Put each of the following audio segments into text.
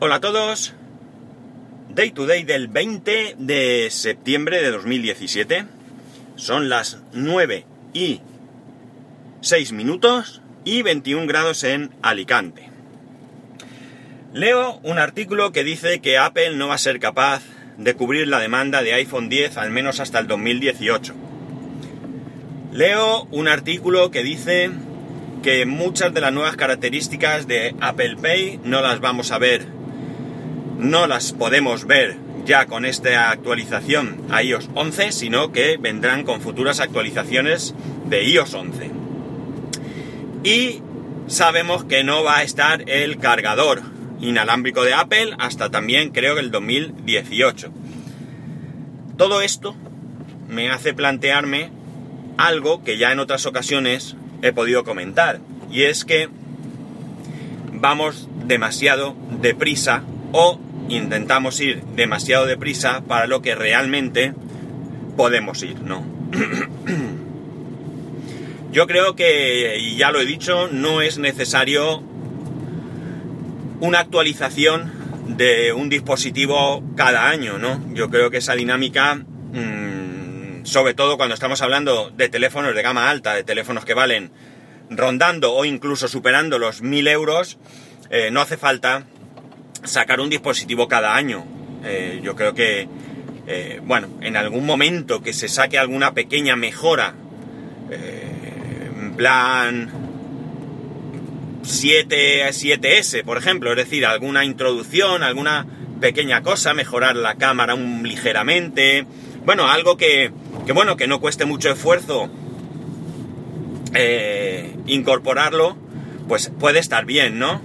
Hola a todos. Day to day del 20 de septiembre de 2017. Son las 9 y 6 minutos y 21 grados en Alicante. Leo un artículo que dice que Apple no va a ser capaz de cubrir la demanda de iPhone 10 al menos hasta el 2018. Leo un artículo que dice que muchas de las nuevas características de Apple Pay no las vamos a ver, no las podemos ver ya con esta actualización a iOS 11, sino que vendrán con futuras actualizaciones de iOS 11. Y sabemos que no va a estar el cargador inalámbrico de Apple hasta también creo que el 2018. Todo esto me hace plantearme algo que ya en otras ocasiones he podido comentar. Y es que vamos demasiado deprisa o intentamos ir demasiado deprisa para lo que realmente podemos ir, ¿no? Yo creo que, y ya lo he dicho, no es necesario una actualización de un dispositivo cada año, ¿no? Yo creo que esa dinámica mmm, sobre todo cuando estamos hablando de teléfonos de gama alta, de teléfonos que valen rondando o incluso superando los 1000 euros, eh, no hace falta sacar un dispositivo cada año. Eh, yo creo que, eh, bueno, en algún momento que se saque alguna pequeña mejora, en plan 7, 7S, por ejemplo, es decir, alguna introducción, alguna pequeña cosa, mejorar la cámara un, ligeramente, bueno, algo que, que bueno, que no cueste mucho esfuerzo eh, incorporarlo, pues puede estar bien, ¿no?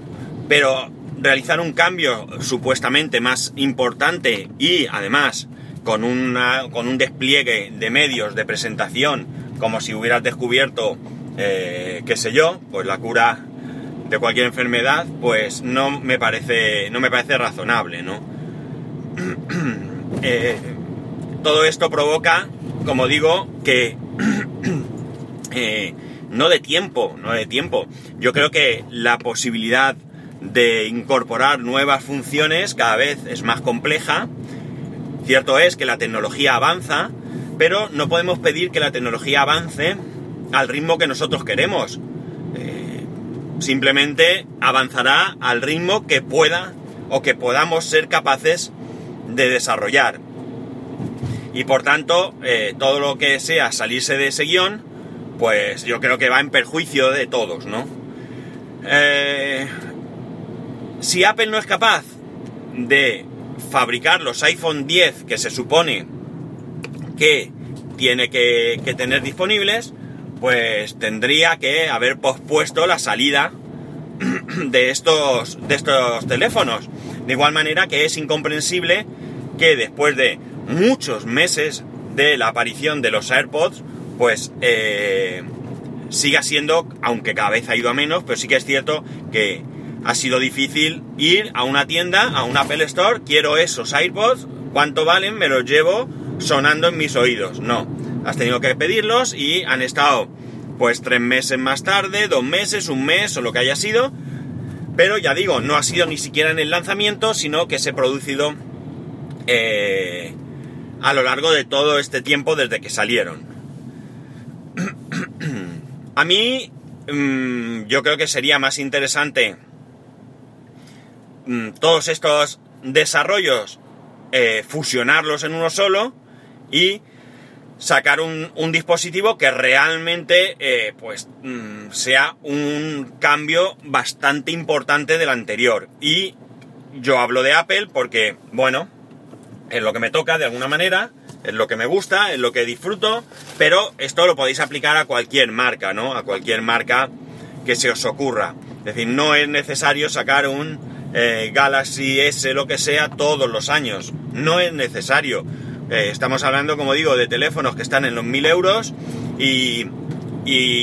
Pero realizar un cambio supuestamente más importante y además con, una, con un despliegue de medios de presentación como si hubieras descubierto, eh, qué sé yo, pues la cura de cualquier enfermedad, pues no me parece, no me parece razonable, ¿no? Eh, todo esto provoca como digo, que eh, no de tiempo, no de tiempo. Yo creo que la posibilidad de incorporar nuevas funciones cada vez es más compleja. Cierto es que la tecnología avanza, pero no podemos pedir que la tecnología avance al ritmo que nosotros queremos. Eh, simplemente avanzará al ritmo que pueda o que podamos ser capaces de desarrollar y por tanto eh, todo lo que sea salirse de ese guion, pues yo creo que va en perjuicio de todos, ¿no? Eh, si Apple no es capaz de fabricar los iPhone 10 que se supone que tiene que, tener disponibles, pues tendría que haber pospuesto la salida de estos, de estos teléfonos. De igual manera que es incomprensible que después de muchos meses de la aparición de los AirPods, pues eh, siga siendo, aunque cada vez ha ido a menos, pero sí que es cierto que ha sido difícil ir a una tienda, a un Apple Store, quiero esos AirPods, ¿cuánto valen? Me los llevo sonando en mis oídos. No, has tenido que pedirlos y han estado pues tres meses más tarde, dos meses, un mes o lo que haya sido, pero ya digo, no ha sido ni siquiera en el lanzamiento, sino que se ha producido eh, a lo largo de todo este tiempo desde que salieron. a mí, mm, yo creo que sería más interesante mm, todos estos desarrollos eh, fusionarlos en uno solo y sacar un, dispositivo que realmente eh, pues mm, sea un cambio bastante importante del anterior y yo hablo de Apple porque bueno es lo que me toca de alguna manera, es lo que me gusta, es lo que disfruto, pero esto lo podéis aplicar a cualquier marca, ¿no? A cualquier marca que se os ocurra. Es decir, no es necesario sacar un eh, Galaxy S, lo que sea, todos los años. No es necesario. Eh, estamos hablando, como digo, de teléfonos que están en los 1000 euros y,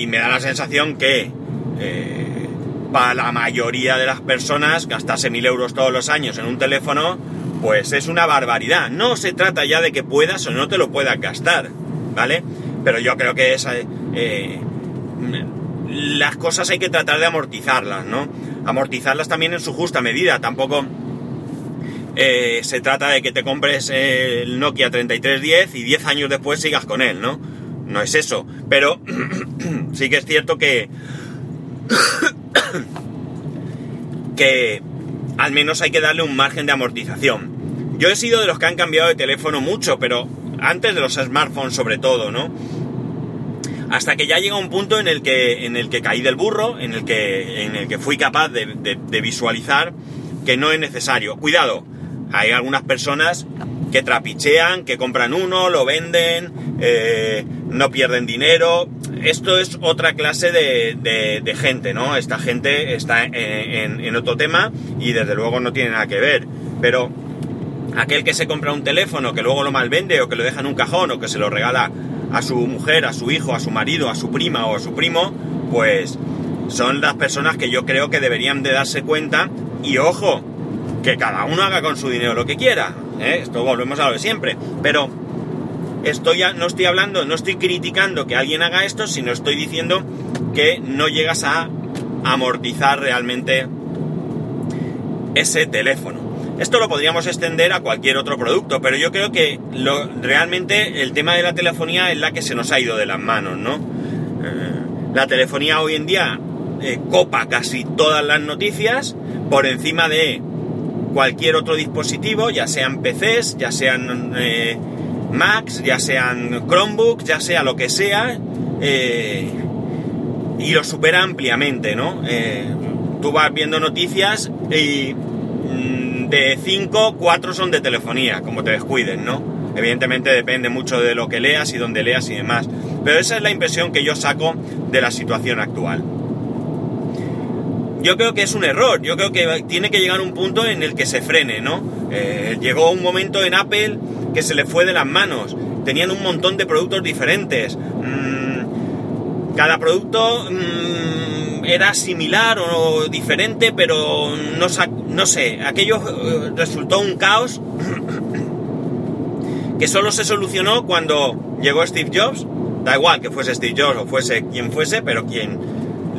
me da la sensación que eh, para la mayoría de las personas gastarse 1000 euros todos los años en un teléfono pues es una barbaridad. No se trata ya de que puedas o no te lo puedas gastar, ¿vale? Pero yo creo que es, eh, las cosas hay que tratar de amortizarlas, ¿no? Amortizarlas también en su justa medida. Tampoco eh, se trata de que te compres el Nokia 3310 y 10 años después sigas con él, ¿no? No es eso. Pero sí que es cierto que... que al menos hay que darle un margen de amortización. Yo he sido de los que han cambiado de teléfono mucho, pero antes de los smartphones sobre todo, ¿no? Hasta que ya llega un punto en el que, en el que caí del burro, en el que, en el que fui capaz de, visualizar que no es necesario. Cuidado, hay algunas personas que trapichean, que compran uno, lo venden, eh, no pierden dinero. Esto es otra clase de, gente, ¿no? Esta gente está en, en, otro tema y desde luego no tiene nada que ver. Pero aquel que se compra un teléfono, que luego lo malvende o que lo deja en un cajón o que se lo regala a su mujer, a su hijo, a su marido, a su prima o a su primo, pues son las personas que yo creo que deberían de darse cuenta y ojo, que cada uno haga con su dinero lo que quiera. ¿eh? Esto volvemos a lo de siempre. Pero estoy no estoy hablando, no estoy criticando que alguien haga esto, sino estoy diciendo que no llegas a amortizar realmente ese teléfono. Esto lo podríamos extender a cualquier otro producto, pero yo creo que realmente el tema de la telefonía es la que se nos ha ido de las manos, ¿no? Eh, la telefonía hoy en día eh, copa casi todas las noticias por encima de cualquier otro dispositivo, ya sean PCs, ya sean eh, Macs, ya sean Chromebooks, ya sea lo que sea, y lo supera ampliamente, ¿no? tú vas viendo noticias y de 5, 4 son de telefonía, como te descuiden, ¿no? Evidentemente depende mucho de lo que leas y dónde leas y demás. Pero esa es la impresión que yo saco de la situación actual. Yo creo que es un error, yo creo que tiene que llegar un punto en el que se frene, ¿no? Eh, llegó un momento en Apple que se le fue de las manos. Tenían un montón de productos diferentes. Mm, cada producto mm, era similar o diferente, pero no, no sé, aquello eh, resultó un caos que solo se solucionó cuando llegó Steve Jobs, da igual que fuese Steve Jobs o fuese quien fuese, pero quien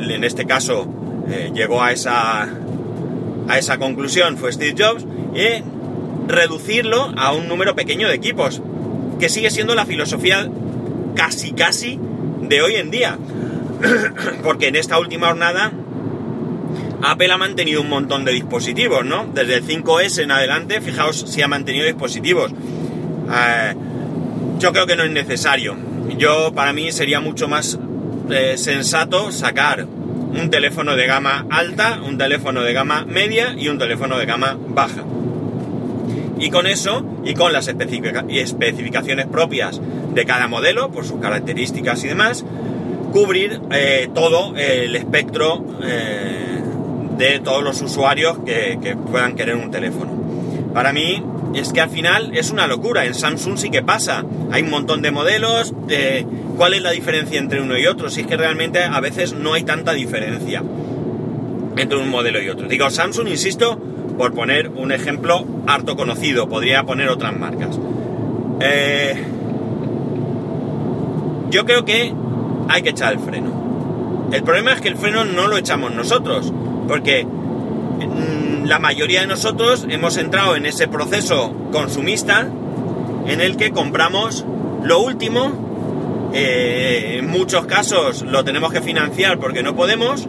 en este caso eh, llegó a esa, a esa conclusión fue Steve Jobs, y reducirlo a un número pequeño de equipos, que sigue siendo la filosofía casi casi de hoy en día, porque en esta última jornada Apple ha mantenido un montón de dispositivos, ¿no? Desde el 5S en adelante, fijaos si ha mantenido dispositivos. Eh, yo creo que no es necesario. Yo, para mí, sería mucho más eh, sensato sacar un teléfono de gama alta, un teléfono de gama media y un teléfono de gama baja. Y con eso, y con las especificaciones propias de cada modelo, por sus características y demás, cubrir eh, todo el espectro de todos los usuarios que, puedan querer un teléfono. Para mí es que al final es una locura. En Samsung sí que pasa. Hay un montón de modelos. ¿Cuál es la diferencia entre uno y otro? Si es que realmente a veces no hay tanta diferencia entre un modelo y otro. Digo Samsung, insisto, por poner un ejemplo harto conocido. Podría poner otras marcas. Eh, yo creo que hay que echar el freno. El problema es que el freno no lo echamos nosotros. Porque mm, la mayoría de nosotros hemos entrado en ese proceso consumista en el que compramos lo último, eh, en muchos casos lo tenemos que financiar porque no podemos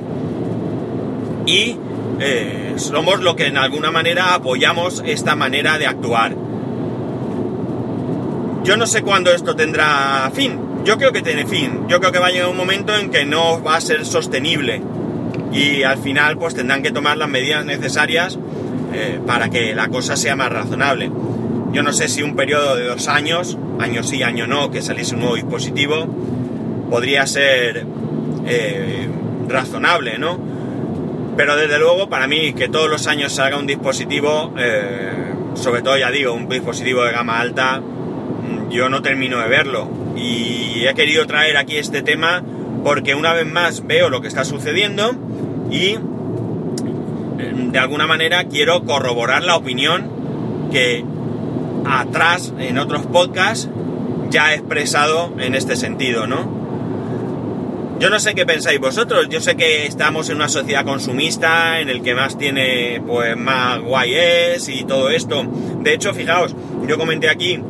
y eh, somos lo que en alguna manera apoyamos esta manera de actuar. Yo no sé cuándo esto tendrá fin. Yo creo que tiene fin. Yo creo que va a llegar un momento en que no va a ser sostenible y al final pues tendrán que tomar las medidas necesarias eh, para que la cosa sea más razonable. Yo no sé si un periodo de dos años, año sí, año no, que saliese un nuevo dispositivo, podría ser eh, razonable, ¿no? Pero desde luego para mí que todos los años salga un dispositivo, eh, sobre todo ya digo, un dispositivo de gama alta, mm, yo no termino de verlo. Y he querido traer aquí este tema porque una vez más veo lo que está sucediendo y em, de alguna manera quiero corroborar la opinión que atrás en otros podcasts ya he expresado en este sentido, ¿no? Yo no sé qué pensáis vosotros, yo sé que estamos en una sociedad consumista en el que más tiene, pues más guay es y todo esto. De hecho, fijaos, yo comenté aquí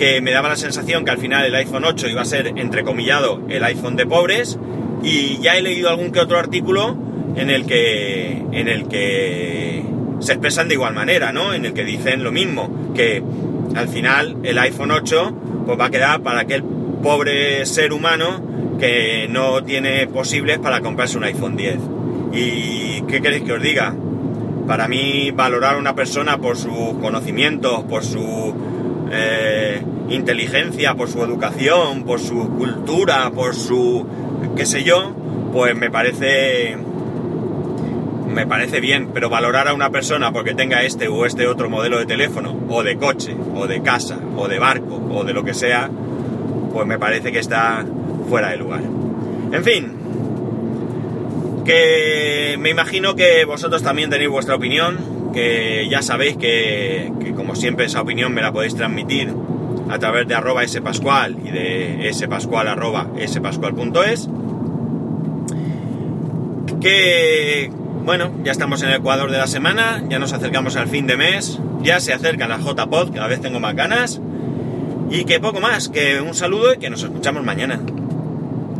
que me daba la sensación que al final el iPhone 8 iba a ser, entrecomillado, el iPhone de pobres y ya he leído algún que otro artículo en el que, en el que se expresan de igual manera, ¿no? En el que dicen lo mismo, que al final el iPhone 8 pues va a quedar para aquel pobre ser humano que no tiene posibles para comprarse un iPhone 10. ¿Y qué queréis que os diga? Para mí valorar a una persona por sus conocimientos, por su eh, inteligencia, por su educación, por su cultura, por su qué sé yo, pues me parece me parece bien, pero valorar a una persona porque tenga este o este otro modelo de teléfono, o de coche, o de casa, o de barco, o de lo que sea, pues me parece que está fuera de lugar. En fin, que me imagino que vosotros también tenéis vuestra opinión, que ya sabéis que, como siempre esa opinión me la podéis transmitir a través de arroba spascual y de spascual arroba spascual.es. Que bueno, ya estamos en el Ecuador de la semana, ya nos acercamos al fin de mes, ya se acerca la JPod, cada vez tengo más ganas. Y que poco más, que un saludo y que nos escuchamos mañana.